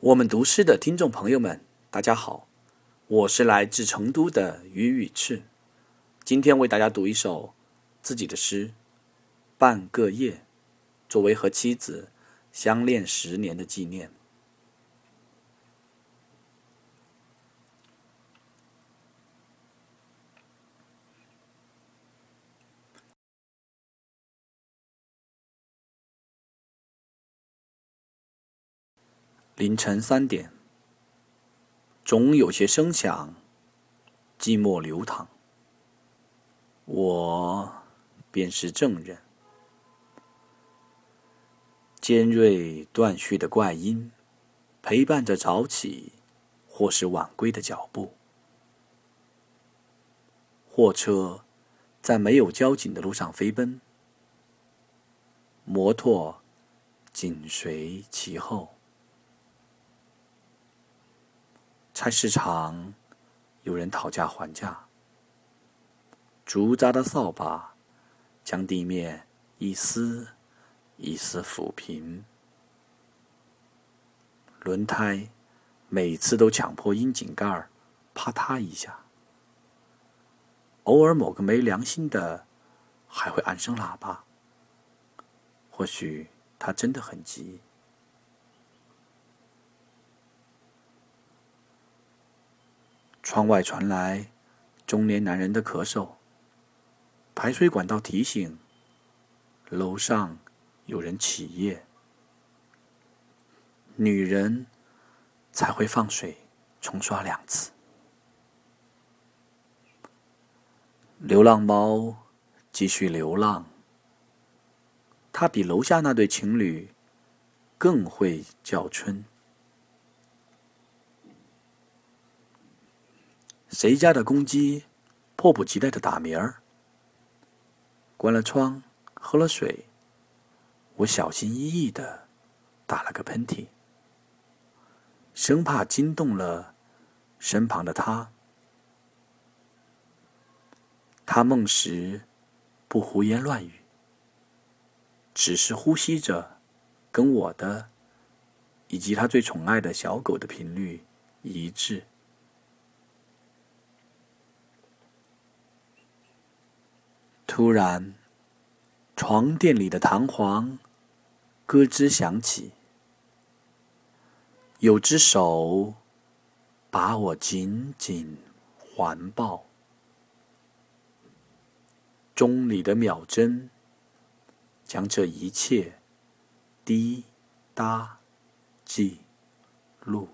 我们读诗的听众朋友们，大家好，我是来自成都的于宇赤，今天为大家读一首自己的诗《半个夜》，作为和妻子相恋十年的纪念。凌晨三点，总有些声响，寂寞流淌。我便是证人。尖锐断续的怪音，陪伴着早起或是晚归的脚步。货车在没有交警的路上飞奔，摩托紧随其后。菜市场，有人讨价还价。竹扎的扫把将地面一丝一丝抚平。轮胎每次都强迫窨井盖儿啪嗒一下。偶尔某个没良心的还会按声喇叭。或许他真的很急。窗外传来中年男人的咳嗽，排水管道提醒楼上有人起夜。女人才会放水冲刷两次。流浪猫继续流浪，它比楼下那对情侣更会叫春。谁家的公鸡迫不及待的打鸣儿？关了窗，喝了水，我小心翼翼的打了个喷嚏，生怕惊动了身旁的他。他梦时不胡言乱语，只是呼吸着跟我的以及他最宠爱的小狗的频率一致。突然，床垫里的弹簧咯吱响起，有只手把我紧紧环抱。钟里的秒针将这一切滴答记录。